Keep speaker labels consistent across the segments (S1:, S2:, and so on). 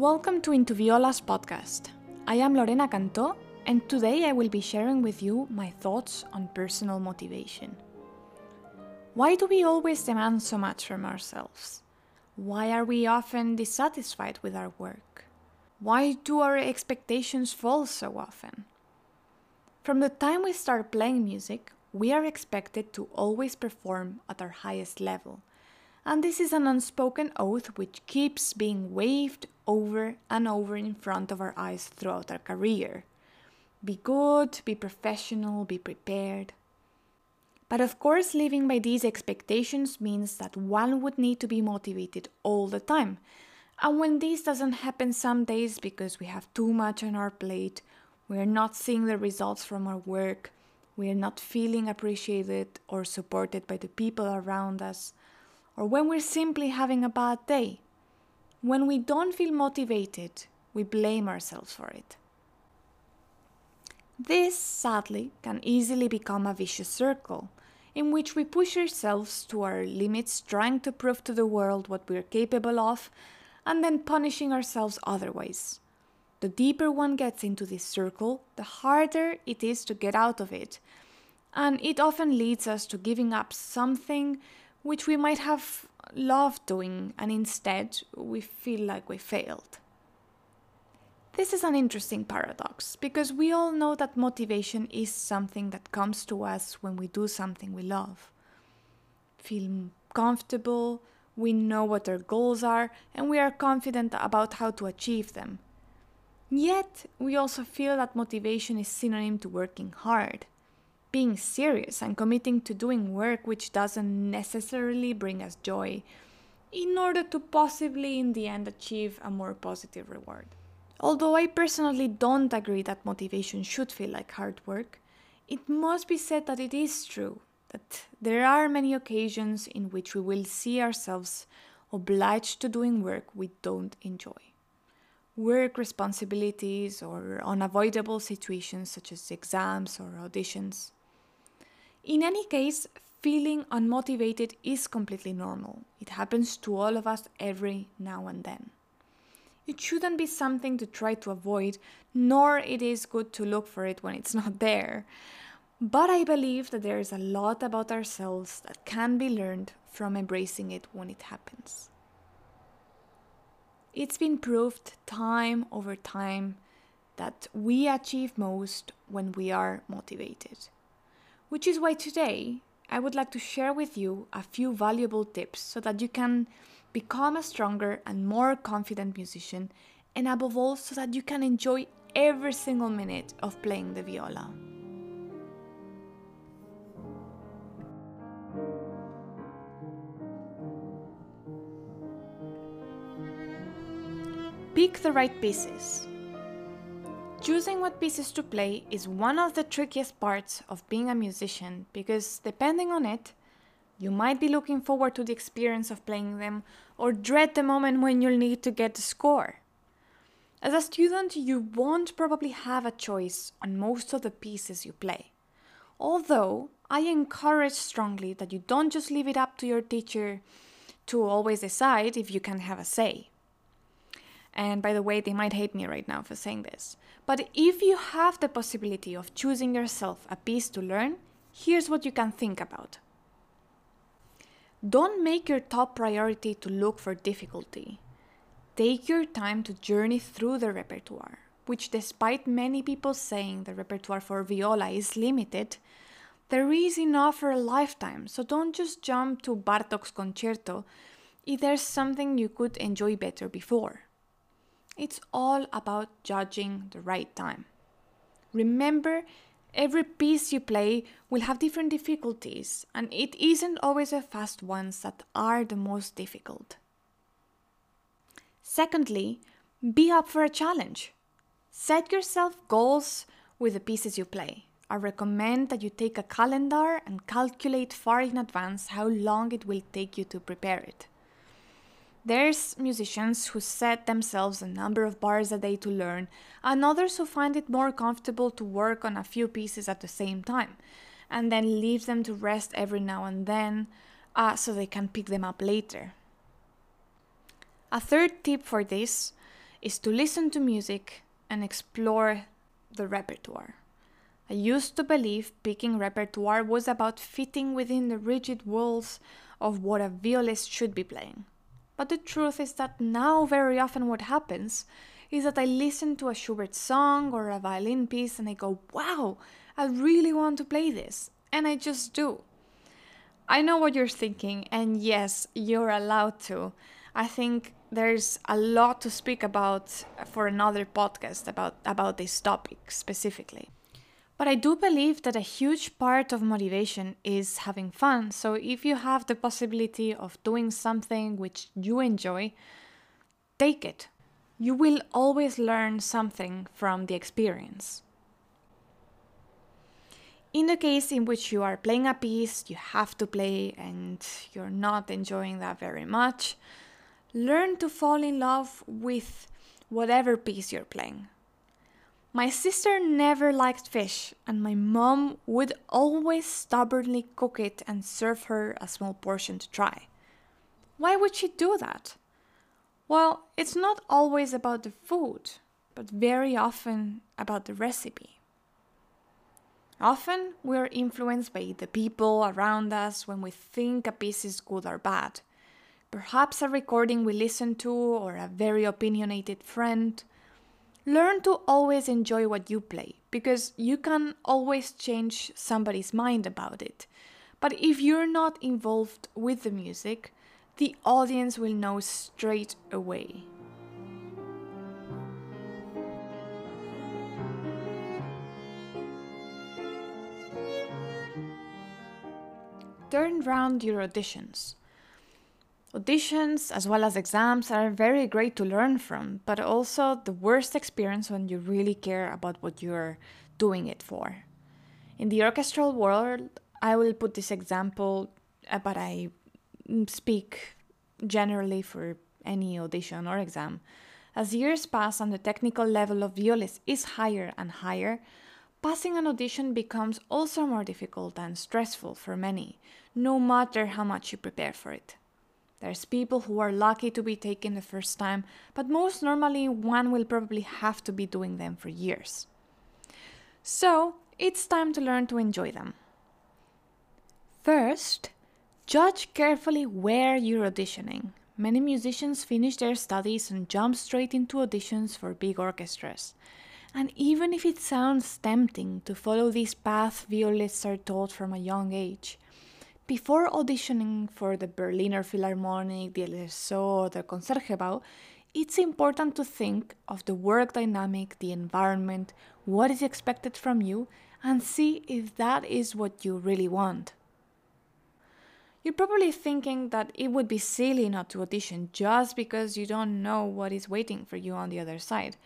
S1: Welcome to Into Viola's podcast. I am Lorena Cantó, and today I will be sharing with you my thoughts on personal motivation. Why do we always demand so much from ourselves? Why are we often dissatisfied with our work? Why do our expectations fall so often? From the time we start playing music, we are expected to always perform at our highest level. And this is an unspoken oath which keeps being waved over and over in front of our eyes throughout our career. Be good, be professional, be prepared. But of course, living by these expectations means that one would need to be motivated all the time. And when this doesn't happen some days because we have too much on our plate, we are not seeing the results from our work, we are not feeling appreciated or supported by the people around us, or when we're simply having a bad day, when we don't feel motivated, we blame ourselves for it. This, sadly, can easily become a vicious circle in which we push ourselves to our limits, trying to prove to the world what we're capable of, and then punishing ourselves otherwise. The deeper one gets into this circle, the harder it is to get out of it, and it often leads us to giving up something which we might have loved doing, and instead we feel like we failed. This is an interesting paradox because we all know that motivation is something that comes to us when we do something we love. Feel comfortable, we know what our goals are, and we are confident about how to achieve them. Yet, we also feel that motivation is synonym to working hard, being serious and committing to doing work which doesn't necessarily bring us joy, in order to possibly in the end achieve a more positive reward. Although I personally don't agree that motivation should feel like hard work, it must be said that it is true that there are many occasions in which we will see ourselves obliged to doing work we don't enjoy. Work responsibilities or unavoidable situations such as exams or auditions. In any case, feeling unmotivated is completely normal. It happens to all of us every now and then. It shouldn't be something to try to avoid, nor it is good to look for it when it's not there. But I believe that there is a lot about ourselves that can be learned from embracing it when it happens. It's been proved time over time that we achieve most when we are motivated. Which is why today I would like to share with you a few valuable tips so that you can become a stronger and more confident musician, and above all, so that you can enjoy every single minute of playing the viola. Pick the right pieces. Choosing what pieces to play is one of the trickiest parts of being a musician because, depending on it, you might be looking forward to the experience of playing them or dread the moment when you'll need to get the score. As a student, you won't probably have a choice on most of the pieces you play. Although, I encourage strongly that you don't just leave it up to your teacher to always decide if you can have a say. And by the way, they might hate me right now for saying this. But if you have the possibility of choosing yourself a piece to learn, here's what you can think about. Don't make your top priority to look for difficulty. Take your time to journey through the repertoire, which, despite many people saying the repertoire for viola is limited, there is enough for a lifetime, so don't just jump to Bartok's concerto if there's something you could enjoy better before. It's all about judging the right time. Remember, Every piece you play will have different difficulties, and it isn't always the fast ones that are the most difficult. Secondly, be up for a challenge. Set yourself goals with the pieces you play. I recommend that you take a calendar and calculate far in advance how long it will take you to prepare it. There's musicians who set themselves a number of bars a day to learn, and others who find it more comfortable to work on a few pieces at the same time, and then leave them to rest every now and then uh, so they can pick them up later. A third tip for this is to listen to music and explore the repertoire. I used to believe picking repertoire was about fitting within the rigid walls of what a violist should be playing. But the truth is that now, very often, what happens is that I listen to a Schubert song or a violin piece and I go, wow, I really want to play this. And I just do. I know what you're thinking, and yes, you're allowed to. I think there's a lot to speak about for another podcast about, about this topic specifically. But I do believe that a huge part of motivation is having fun. So if you have the possibility of doing something which you enjoy, take it. You will always learn something from the experience. In the case in which you are playing a piece you have to play and you're not enjoying that very much, learn to fall in love with whatever piece you're playing. My sister never liked fish, and my mom would always stubbornly cook it and serve her a small portion to try. Why would she do that? Well, it's not always about the food, but very often about the recipe. Often we are influenced by the people around us when we think a piece is good or bad. Perhaps a recording we listen to or a very opinionated friend Learn to always enjoy what you play because you can always change somebody's mind about it. But if you're not involved with the music, the audience will know straight away. Turn round your auditions. Auditions, as well as exams, are very great to learn from, but also the worst experience when you really care about what you're doing it for. In the orchestral world, I will put this example, uh, but I speak generally for any audition or exam. As years pass and the technical level of violists is higher and higher, passing an audition becomes also more difficult and stressful for many, no matter how much you prepare for it. There's people who are lucky to be taken the first time, but most normally one will probably have to be doing them for years. So, it's time to learn to enjoy them. First, judge carefully where you're auditioning. Many musicians finish their studies and jump straight into auditions for big orchestras. And even if it sounds tempting to follow this path violists are taught from a young age, before auditioning for the Berliner Philharmonic, the LSO, the Concertgebouw, it's important to think of the work dynamic, the environment, what is expected from you, and see if that is what you really want. You're probably thinking that it would be silly not to audition just because you don't know what is waiting for you on the other side.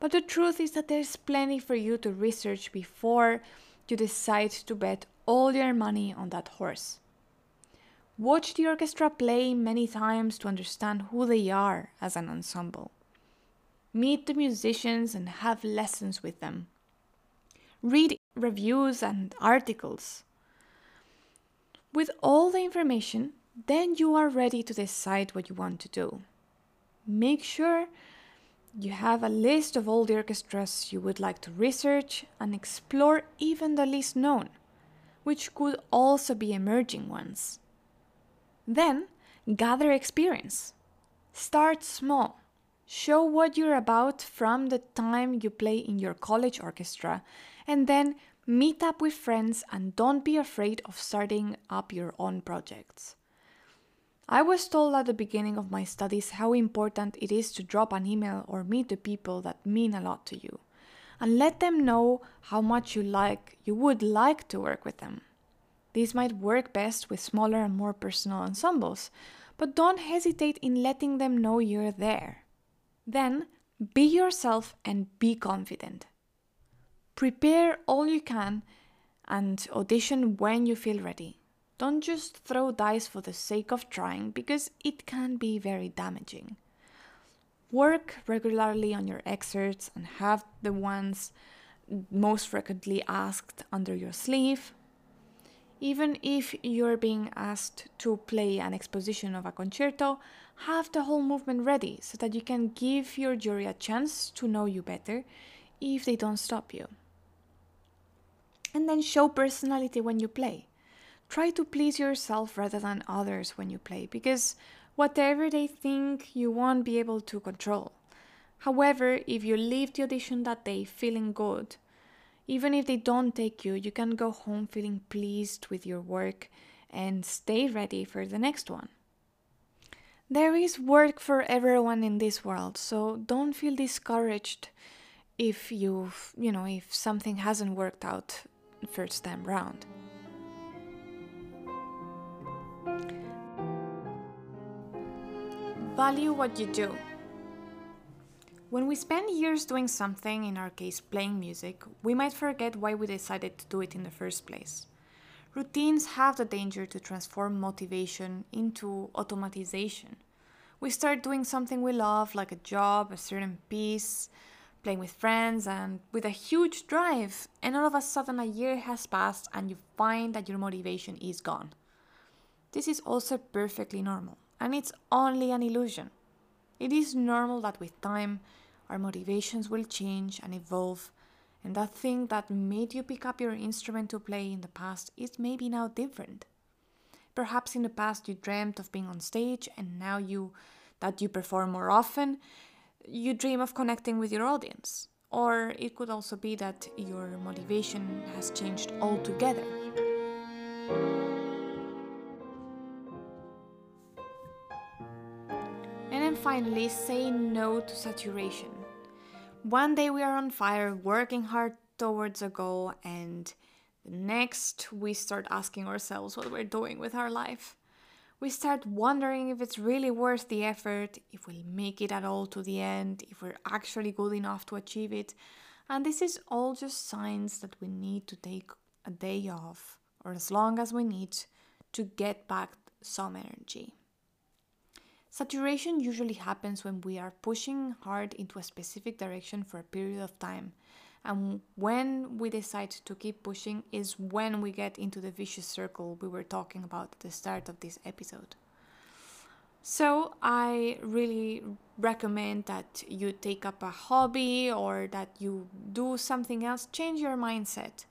S1: But the truth is that there's plenty for you to research before you decide to bet all your money on that horse. Watch the orchestra play many times to understand who they are as an ensemble. Meet the musicians and have lessons with them. Read reviews and articles. With all the information, then you are ready to decide what you want to do. Make sure you have a list of all the orchestras you would like to research and explore even the least known, which could also be emerging ones. Then, gather experience. Start small. Show what you're about from the time you play in your college orchestra, and then meet up with friends and don't be afraid of starting up your own projects. I was told at the beginning of my studies how important it is to drop an email or meet the people that mean a lot to you and let them know how much you like you would like to work with them. These might work best with smaller and more personal ensembles, but don't hesitate in letting them know you're there. Then, be yourself and be confident. Prepare all you can and audition when you feel ready. Don't just throw dice for the sake of trying because it can be very damaging. Work regularly on your excerpts and have the ones most frequently asked under your sleeve Even if you're being asked to play an exposition of a concerto, have the whole movement ready so that you can give your jury a chance to know you better if they don't stop you. And then show personality when you play. Try to please yourself rather than others when you play because whatever they think, you won't be able to control. However, if you leave the audition that day feeling good, even if they don't take you, you can go home feeling pleased with your work and stay ready for the next one. There is work for everyone in this world, so don't feel discouraged if you you know if something hasn't worked out first time round. Value what you do. When we spend years doing something, in our case playing music, we might forget why we decided to do it in the first place. Routines have the danger to transform motivation into automatization. We start doing something we love, like a job, a certain piece, playing with friends, and with a huge drive, and all of a sudden a year has passed and you find that your motivation is gone. This is also perfectly normal, and it's only an illusion. It is normal that with time, our motivations will change and evolve, and that thing that made you pick up your instrument to play in the past is maybe now different. Perhaps in the past you dreamt of being on stage, and now you that you perform more often, you dream of connecting with your audience. Or it could also be that your motivation has changed altogether. And then finally, say no to saturation. One day we are on fire, working hard towards a goal, and the next we start asking ourselves what we're doing with our life. We start wondering if it's really worth the effort, if we'll make it at all to the end, if we're actually good enough to achieve it. And this is all just signs that we need to take a day off, or as long as we need, to get back some energy. Saturation usually happens when we are pushing hard into a specific direction for a period of time. And when we decide to keep pushing is when we get into the vicious circle we were talking about at the start of this episode. So, I really recommend that you take up a hobby or that you do something else, change your mindset.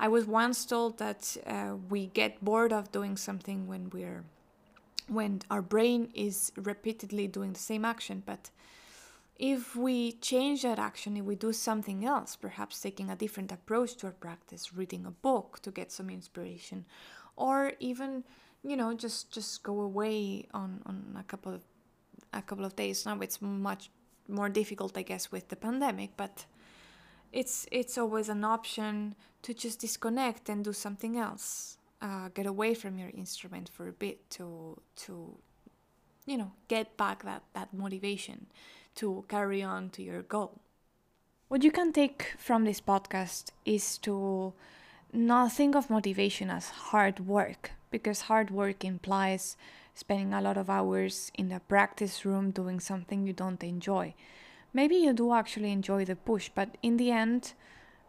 S1: I was once told that uh, we get bored of doing something when we're when our brain is repeatedly doing the same action. But if we change that action, if we do something else, perhaps taking a different approach to our practice, reading a book to get some inspiration, or even you know just just go away on on a couple of a couple of days. Now it's much more difficult, I guess, with the pandemic, but it's it's always an option to just disconnect and do something else uh, get away from your instrument for a bit to to you know get back that that motivation to carry on to your goal. What you can take from this podcast is to not think of motivation as hard work because hard work implies spending a lot of hours in the practice room doing something you don't enjoy. Maybe you do actually enjoy the push but in the end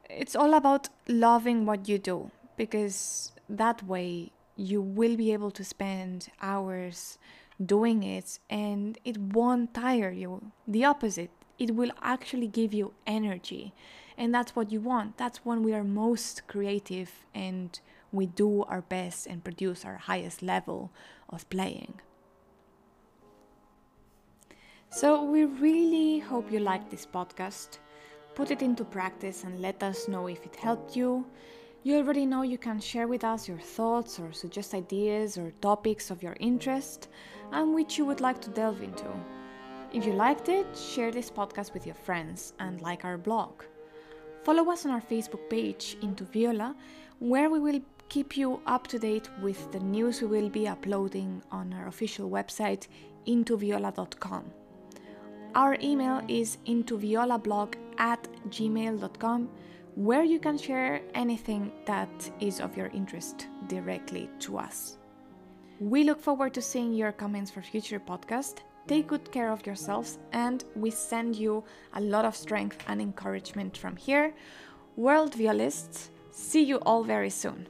S1: it's all about loving what you do because that way you will be able to spend hours doing it and it won't tire you. The opposite, it will actually give you energy. And that's what you want. That's when we are most creative and we do our best and produce our highest level of playing. So, we really hope you liked this podcast. Put it into practice and let us know if it helped you. You already know you can share with us your thoughts or suggest ideas or topics of your interest and which you would like to delve into. If you liked it, share this podcast with your friends and like our blog. Follow us on our Facebook page, Into Viola, where we will keep you up to date with the news we will be uploading on our official website, intoviola.com. Our email is intoviolablog at gmail.com where you can share anything that is of your interest directly to us. We look forward to seeing your comments for future podcasts. Take good care of yourselves, and we send you a lot of strength and encouragement from here. World Violists, see you all very soon.